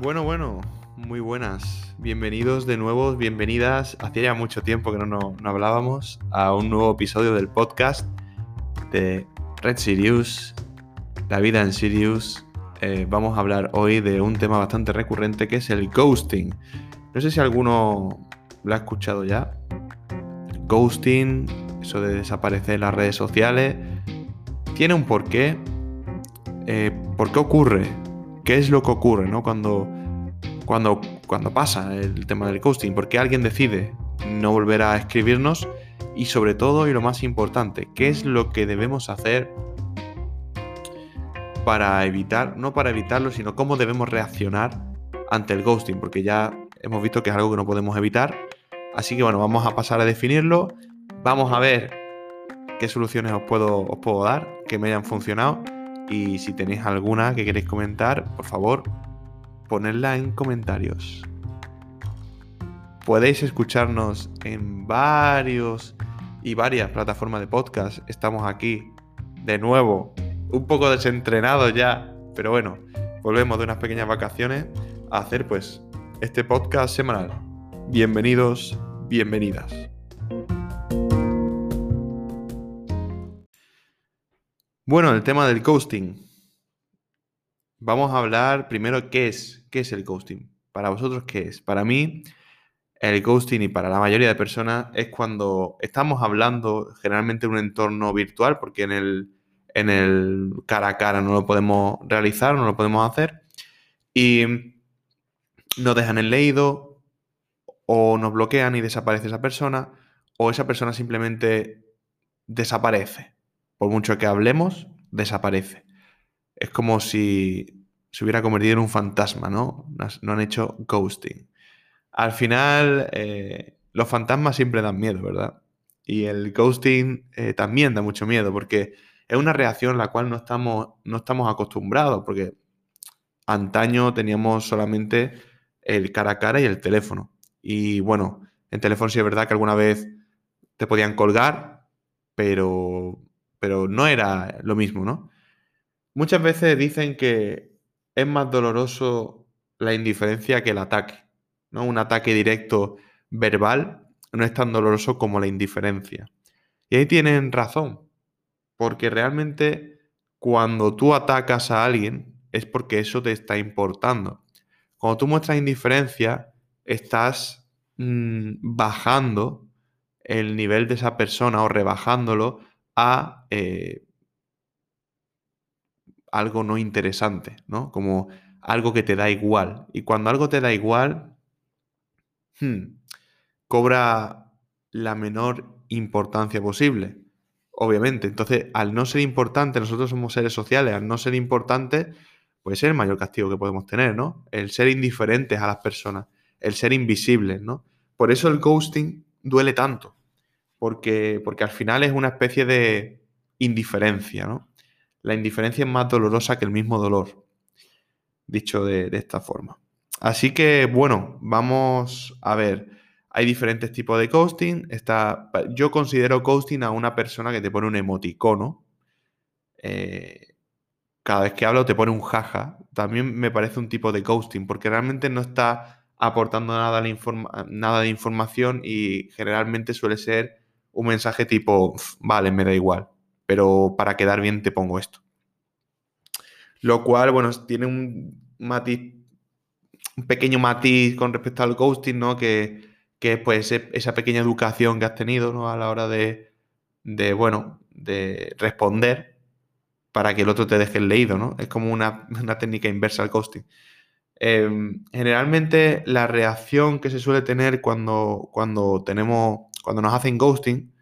Bueno, bueno, muy buenas. Bienvenidos de nuevo, bienvenidas. Hacía ya mucho tiempo que no, hablábamos a un nuevo episodio del podcast de Red Sirius, la vida en Sirius. Eh, vamos a hablar hoy de un tema bastante recurrente que es el ghosting. No sé si alguno lo ha escuchado ya. Ghosting, eso de desaparecer en las redes sociales, tiene un porqué. Eh, ¿Por qué ocurre? ¿Qué es lo que ocurre ¿no? cuando, cuando, cuando pasa el tema del ghosting? ¿Por qué alguien decide no volver a escribirnos? Y sobre todo, y lo más importante, ¿qué es lo que debemos hacer para evitar, no para evitarlo, sino cómo debemos reaccionar ante el ghosting? Porque ya hemos visto que es algo que no podemos evitar. Así que bueno, vamos a pasar a definirlo. Vamos a ver qué soluciones os puedo, os puedo dar que me hayan funcionado y si tenéis alguna que queréis comentar, por favor, ponedla en comentarios. Podéis escucharnos en varios y varias plataformas de podcast. Estamos aquí de nuevo, un poco desentrenados ya, pero bueno, volvemos de unas pequeñas vacaciones a hacer pues este podcast semanal. Bienvenidos, bienvenidas. Bueno, el tema del ghosting. Vamos a hablar primero qué es, qué es el ghosting. Para vosotros, ¿qué es? Para mí, el ghosting y para la mayoría de personas es cuando estamos hablando generalmente en un entorno virtual, porque en el, en el cara a cara no lo podemos realizar, no lo podemos hacer, y nos dejan el leído, o nos bloquean y desaparece esa persona, o esa persona simplemente desaparece por mucho que hablemos, desaparece. Es como si se hubiera convertido en un fantasma, ¿no? No han hecho ghosting. Al final, eh, los fantasmas siempre dan miedo, ¿verdad? Y el ghosting eh, también da mucho miedo porque es una reacción a la cual no estamos, no estamos acostumbrados, porque antaño teníamos solamente el cara a cara y el teléfono. Y bueno, en teléfono sí es verdad que alguna vez te podían colgar, pero pero no era lo mismo, ¿no? Muchas veces dicen que es más doloroso la indiferencia que el ataque, ¿no? Un ataque directo verbal no es tan doloroso como la indiferencia. Y ahí tienen razón, porque realmente cuando tú atacas a alguien es porque eso te está importando. Cuando tú muestras indiferencia, estás mm, bajando el nivel de esa persona o rebajándolo a eh, algo no interesante, ¿no? Como algo que te da igual. Y cuando algo te da igual, hmm, cobra la menor importancia posible, obviamente. Entonces, al no ser importante, nosotros somos seres sociales, al no ser importante, puede ser el mayor castigo que podemos tener, ¿no? El ser indiferentes a las personas, el ser invisibles, ¿no? Por eso el ghosting duele tanto porque, porque al final es una especie de indiferencia, ¿no? La indiferencia es más dolorosa que el mismo dolor, dicho de, esta forma. Así que, bueno, vamos a ver. Hay diferentes tipos de ghosting. Está, yo considero ghosting a una persona que te pone un emoticono. Eh, cada vez que hablo te pone un jaja. También me parece un tipo de ghosting, porque realmente no está aportando nada, nada de información y generalmente suele ser un mensaje tipo, vale, me da igual, pero para quedar bien te pongo esto. Lo cual, bueno, tiene un matiz, un pequeño matiz con respecto al ghosting, ¿no? Que, que pues esa pequeña educación que has tenido, ¿no? A la hora de, de, bueno, de responder para que el otro te deje el leído, ¿no? Es como una, técnica inversa al ghosting. Em, generalmente la reacción que se suele tener cuando, cuando tenemos cuando nos hacen ghosting,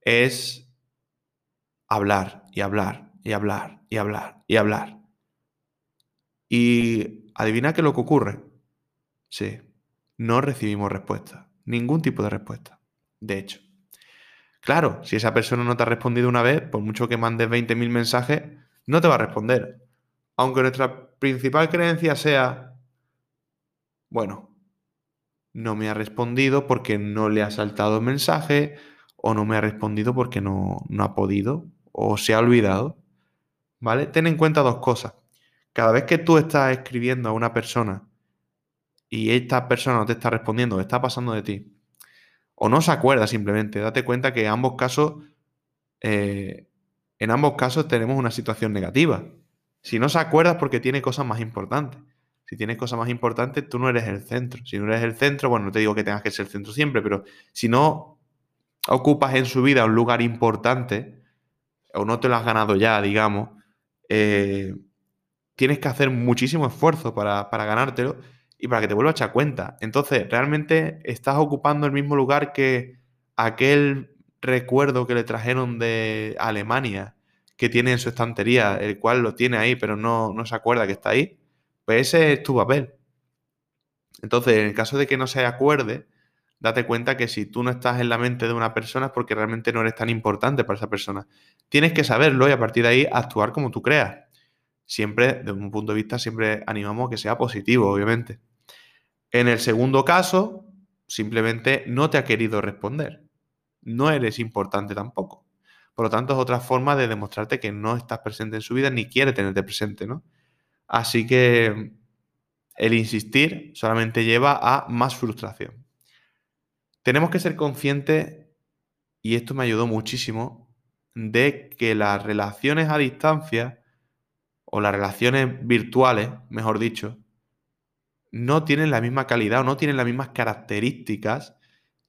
es hablar y hablar y hablar y hablar y hablar. Y adivina qué es lo que ocurre. Sí, no recibimos respuesta. Ningún tipo de respuesta. De hecho. Claro, si esa persona no te ha respondido una vez, por mucho que mandes 20.000 mensajes, no te va a responder. Aunque nuestra principal creencia sea, bueno, no me ha respondido porque no le ha saltado el mensaje o no me ha respondido porque no, no ha podido o se ha olvidado. ¿Vale? Ten en cuenta dos cosas. Cada vez que tú estás escribiendo a una persona y esta persona no te está respondiendo, está pasando de ti, o no se acuerda simplemente, date cuenta que en ambos casos, eh, en ambos casos tenemos una situación negativa. Si no se acuerda es porque tiene cosas más importantes. Si tienes cosas más importantes, tú no eres el centro. Si no eres el centro, bueno, no te digo que tengas que ser el centro siempre, pero si no ocupas en su vida un lugar importante, o no te lo has ganado ya, digamos, eh, tienes que hacer muchísimo esfuerzo para, para ganártelo y para que te vuelva a echar cuenta. Entonces, realmente estás ocupando el mismo lugar que aquel recuerdo que le trajeron de Alemania, que tiene en su estantería, el cual lo tiene ahí, pero no, no se acuerda que está ahí. Pues ese es tu papel. Entonces, en el caso de que no se acuerde, date cuenta que si tú no estás en la mente de una persona es porque realmente no eres tan importante para esa persona. Tienes que saberlo y a partir de ahí actuar como tú creas. Siempre, desde un punto de vista, siempre animamos a que sea positivo, obviamente. En el segundo caso, simplemente no te ha querido responder. No eres importante tampoco. Por lo tanto, es otra forma de demostrarte que no estás presente en su vida ni quiere tenerte presente, ¿no? Así que el insistir solamente lleva a más frustración. Tenemos que ser conscientes, y esto me ayudó muchísimo, de que las relaciones a distancia, o las relaciones virtuales, mejor dicho, no tienen la misma calidad o no tienen las mismas características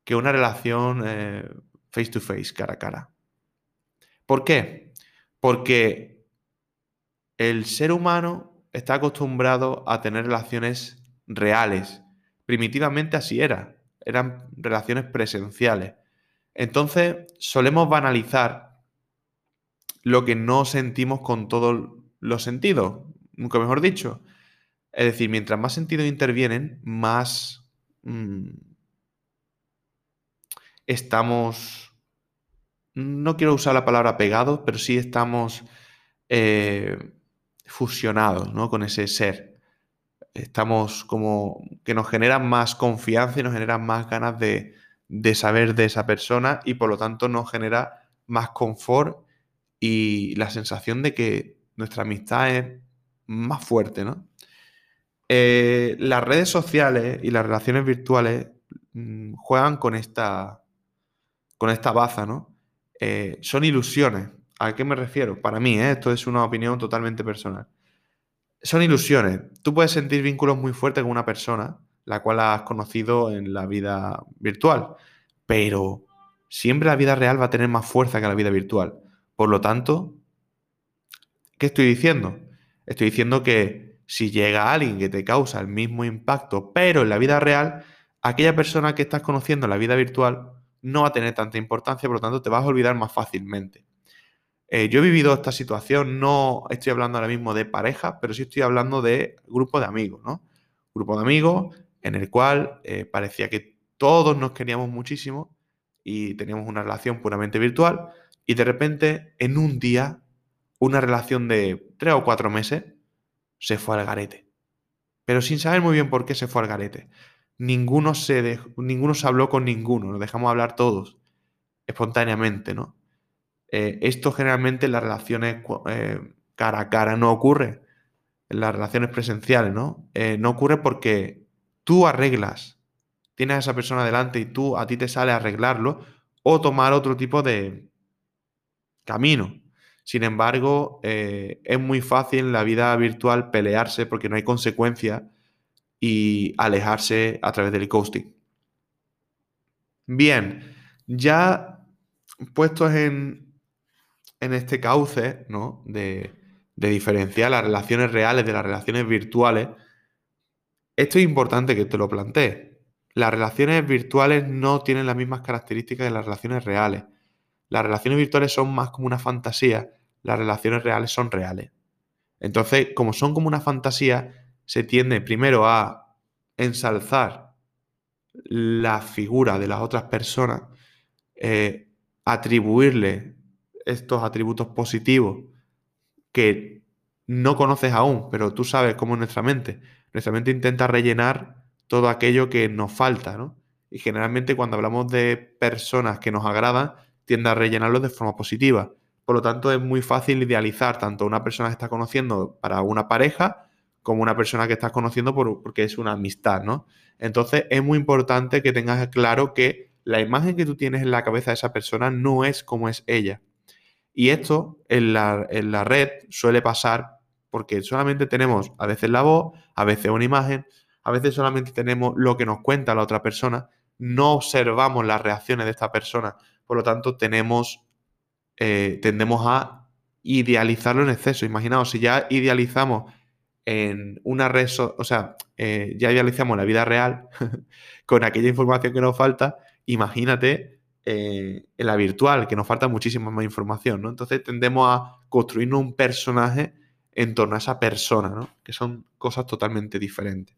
que una relación eh, face to face, cara a cara. ¿Por qué? Porque el ser humano está acostumbrado a tener relaciones reales. Primitivamente así era. Eran relaciones presenciales. Entonces solemos banalizar lo que no sentimos con todos los sentidos, nunca mejor dicho. Es decir, mientras más sentidos intervienen, más mm, estamos, no quiero usar la palabra pegados, pero sí estamos eh, fusionados ¿no? con ese ser. Estamos como que nos generan más confianza y nos generan más ganas de, de saber de esa persona y por lo tanto nos genera más confort y la sensación de que nuestra amistad es más fuerte, ¿no? Eh, las redes sociales y las relaciones virtuales mm, juegan con esta, con esta baza, ¿no? Eh, son ilusiones. ¿A qué me refiero? Para mí, ¿eh? esto es una opinión totalmente personal. Son ilusiones. Tú puedes sentir vínculos muy fuertes con una persona, la cual has conocido en la vida virtual, pero siempre la vida real va a tener más fuerza que la vida virtual. Por lo tanto, ¿qué estoy diciendo? Estoy diciendo que si llega alguien que te causa el mismo impacto, pero en la vida real, aquella persona que estás conociendo en la vida virtual no va a tener tanta importancia, por lo tanto te vas a olvidar más fácilmente. Eh, yo he vivido esta situación, no estoy hablando ahora mismo de pareja, pero sí estoy hablando de grupo de amigos, ¿no? Grupo de amigos en el cual eh, parecía que todos nos queríamos muchísimo y teníamos una relación puramente virtual y de repente en un día, una relación de tres o cuatro meses, se fue al garete. Pero sin saber muy bien por qué se fue al garete. Ninguno se, ninguno se habló con ninguno, nos dejamos hablar todos, espontáneamente, ¿no? Eh, esto generalmente en las relaciones eh, cara a cara no ocurre, en las relaciones presenciales, ¿no? Eh, no ocurre porque tú arreglas, tienes a esa persona delante y tú a ti te sale arreglarlo o tomar otro tipo de camino. Sin embargo, es muy fácil en la vida virtual pelearse porque no hay consecuencia y alejarse a través del ghosting. Bien, ya puestos en, en este cauce ¿no? de, diferenciar las relaciones reales de las relaciones virtuales, esto es importante que te lo plantees. Las relaciones virtuales no tienen las mismas características que las relaciones reales. Las relaciones virtuales son más como una fantasía las relaciones reales son reales. Entonces, como son como una fantasía, se tiende primero a ensalzar la figura de las otras personas, eh, atribuirle estos atributos positivos que no conoces aún, pero tú sabes cómo es nuestra mente. Nuestra mente intenta rellenar todo aquello que nos falta, ¿no? Y generalmente cuando hablamos de personas que nos agradan, tiende a rellenarlos de forma positiva. Por lo tanto, es muy fácil idealizar tanto una persona que está conociendo para una pareja como una persona que estás conociendo porque es una amistad, ¿no? Entonces es muy importante que tengas claro que la imagen que tú tienes en la cabeza de esa persona no es como es ella. Y esto en la, en la red suele pasar porque solamente tenemos a veces la voz, a veces una imagen, a veces solamente tenemos lo que nos cuenta la otra persona, no observamos las reacciones de esta persona, por lo tanto tenemos, eh, tendemos a idealizarlo en exceso. Imaginaos, si ya idealizamos en una red, o sea, eh, ya idealizamos la vida real con aquella información que nos falta, imagínate eh, en la virtual, que nos falta muchísima más información, ¿no? Entonces tendemos a construirnos un personaje en torno a esa persona, ¿no? Que son cosas totalmente diferentes.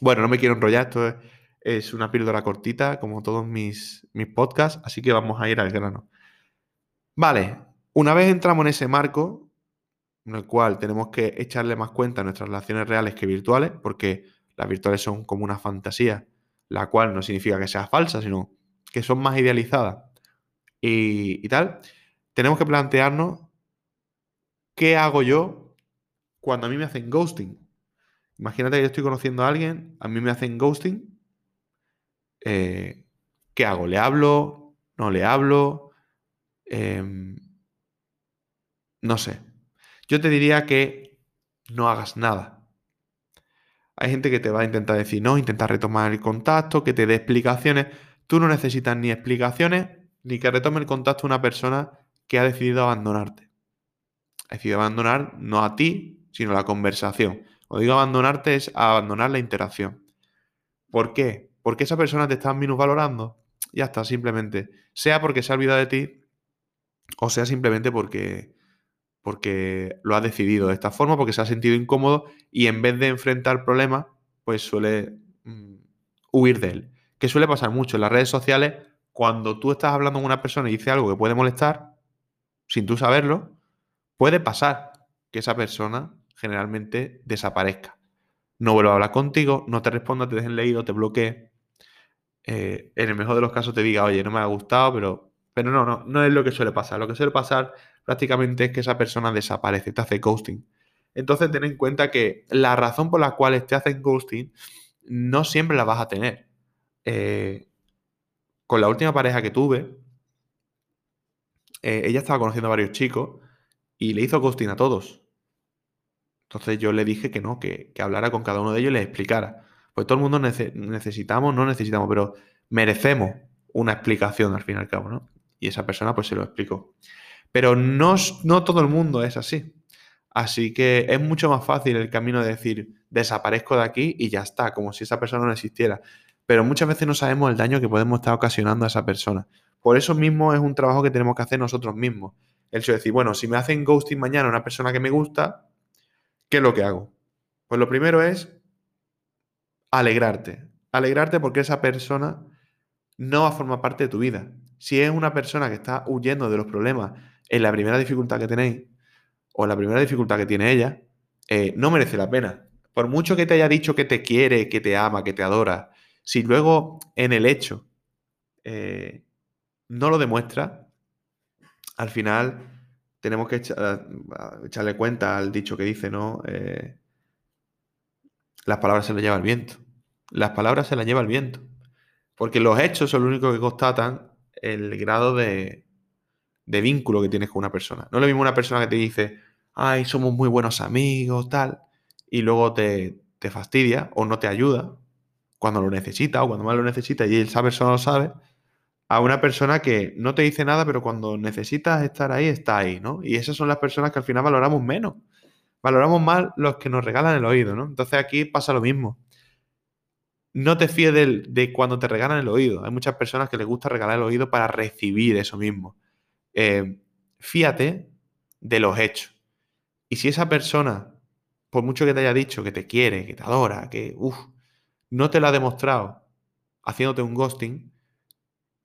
Bueno, no me quiero enrollar, esto es, una píldora cortita, como todos mis, mis podcasts, así que vamos a ir al grano. Vale, una vez entramos en ese marco, en el cual tenemos que echarle más cuenta a nuestras relaciones reales que virtuales, porque las virtuales son como una fantasía, la cual no significa que sea falsa, sino que son más idealizadas y, y tal, tenemos que plantearnos qué hago yo cuando a mí me hacen ghosting. Imagínate que yo estoy conociendo a alguien, a mí me hacen ghosting. Eh, ¿Qué hago? ¿Le hablo? ¿No le hablo? Em, no sé. Yo te diría que no hagas nada. Hay gente que te va a intentar decir no, intentar retomar el contacto, que te dé explicaciones. Tú no necesitas ni explicaciones ni que retome el contacto una persona que ha decidido abandonarte. Ha decidido abandonar no a ti, sino a la conversación. Cuando digo abandonarte es abandonar la interacción. ¿Por qué? Porque esa persona te está minusvalorando. Ya está, simplemente. Sea porque se ha olvidado de ti o sea simplemente porque, porque lo ha decidido de esta forma, porque se ha sentido incómodo y en vez de enfrentar problemas, pues suele mm, huir de él. Que suele pasar mucho en las redes sociales cuando tú estás hablando con una persona y dice algo que puede molestar, sin tú saberlo, puede pasar que esa persona generalmente desaparezca. No vuelva a hablar contigo, no te responda, te dejen leído, te bloquee. Eh, en el mejor de los casos te diga, oye, no me ha gustado, pero, pero no, no, no es lo que suele pasar. Lo que suele pasar prácticamente es que esa persona desaparece, te hace ghosting. Entonces ten en cuenta que la razón por la cual te hacen ghosting no siempre la vas a tener. Eh, con la última pareja que tuve, eh, ella estaba conociendo a varios chicos y le hizo ghosting a todos. Entonces yo le dije que no, que, hablara con cada uno de ellos y les explicara. Pues todo el mundo necesitamos, no necesitamos, pero merecemos una explicación al fin y al cabo, ¿no? Y esa persona pues se lo explicó. Pero no, no todo el mundo es así. Así que es mucho más fácil el camino de decir, desaparezco de aquí y ya está, como si esa persona no existiera. Pero muchas veces no sabemos el daño que podemos estar ocasionando a esa persona. Por eso mismo es un trabajo que tenemos que hacer nosotros mismos. El hecho de decir, bueno, si me hacen ghosting mañana una persona que me gusta, ¿qué es lo que hago? Pues lo primero es alegrarte. Alegrarte porque esa persona no va a formar parte de tu vida. Si es una persona que está huyendo de los problemas en la primera dificultad que tenéis o en la primera dificultad que tiene ella, eh, no merece la pena. Por mucho que te haya dicho que te quiere, que te ama, que te adora, si luego en el hecho eh, no lo demuestra, al final tenemos que echarle cuenta al dicho que dice, ¿no? Eh, las palabras se las lleva el viento. Las palabras se las lleva el viento. Porque los hechos son lo único que constatan el grado de, de vínculo que tienes con una persona. No es lo mismo una persona que te dice, ay, somos muy buenos amigos, tal, y luego te, te fastidia o no te ayuda cuando lo necesita o cuando más lo necesita y esa persona lo sabe, a una persona que no te dice nada, pero cuando necesitas estar ahí, está ahí, ¿no? Y esas son las personas que al final valoramos menos. Valoramos más los que nos regalan el oído, ¿no? Entonces aquí pasa lo mismo. No te fíes de, cuando te regalan el oído. Hay muchas personas que les gusta regalar el oído para recibir eso mismo. Eh, fíate de los hechos. Y si esa persona, por mucho que te haya dicho que te quiere, que te adora, que, uff, no te lo ha demostrado haciéndote un ghosting,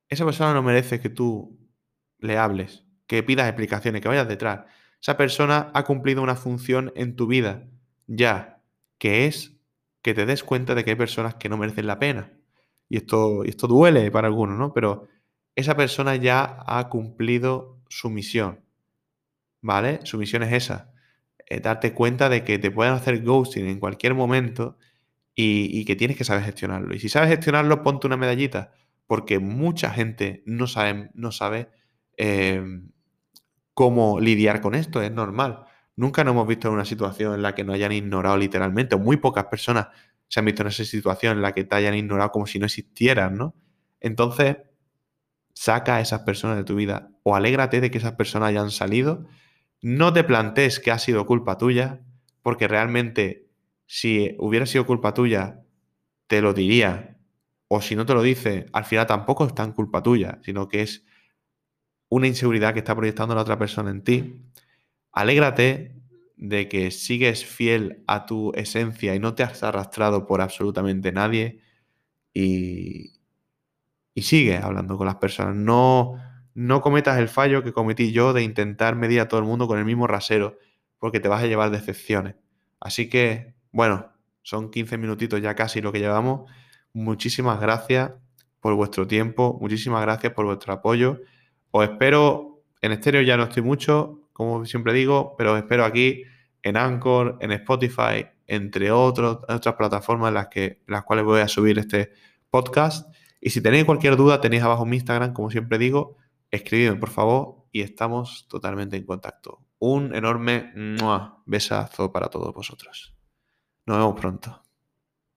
esa persona no merece que tú le hables, que pidas explicaciones, que vayas detrás. Esa persona ha cumplido una función en tu vida ya, que es que te des cuenta de que hay personas que no merecen la pena. Y esto, esto duele para algunos, ¿no? Pero esa persona ya ha cumplido su misión. ¿Vale? Su misión es esa. eh, darte cuenta de que te pueden hacer ghosting en cualquier momento y, que tienes que saber gestionarlo. Y si sabes gestionarlo, ponte una medallita, porque mucha gente no sabe, no sabe em, cómo lidiar con esto, es normal. Nunca nos hemos visto en una situación en la que nos hayan ignorado literalmente, o muy pocas personas se han visto en esa situación en la que te hayan ignorado como si no existieran, ¿no? Entonces, saca a esas personas de tu vida o alégrate de que esas personas hayan salido. No te plantees que ha sido culpa tuya, porque realmente si hubiera sido culpa tuya, te lo diría. O si no te lo dice, al final tampoco es tan culpa tuya, sino que es una inseguridad que está proyectando la otra persona en ti. Alégrate de que sigues fiel a tu esencia y no te has arrastrado por absolutamente nadie. Y, y sigue hablando con las personas. No, no cometas el fallo que cometí yo de intentar medir a todo el mundo con el mismo rasero, porque te vas a llevar decepciones. Así que, bueno, son 15 minutitos ya casi lo que llevamos. Muchísimas gracias por vuestro tiempo, muchísimas gracias por vuestro apoyo. Os espero en estéreo, ya no estoy mucho, como siempre digo, pero os espero aquí en Anchor, en Spotify, entre otros, otras plataformas en las, que, las cuales voy a subir este podcast. Y si tenéis cualquier duda, tenéis abajo mi Instagram, como siempre digo, escribidme por favor y estamos totalmente en contacto. Un enorme besazo para todos vosotros. Nos vemos pronto.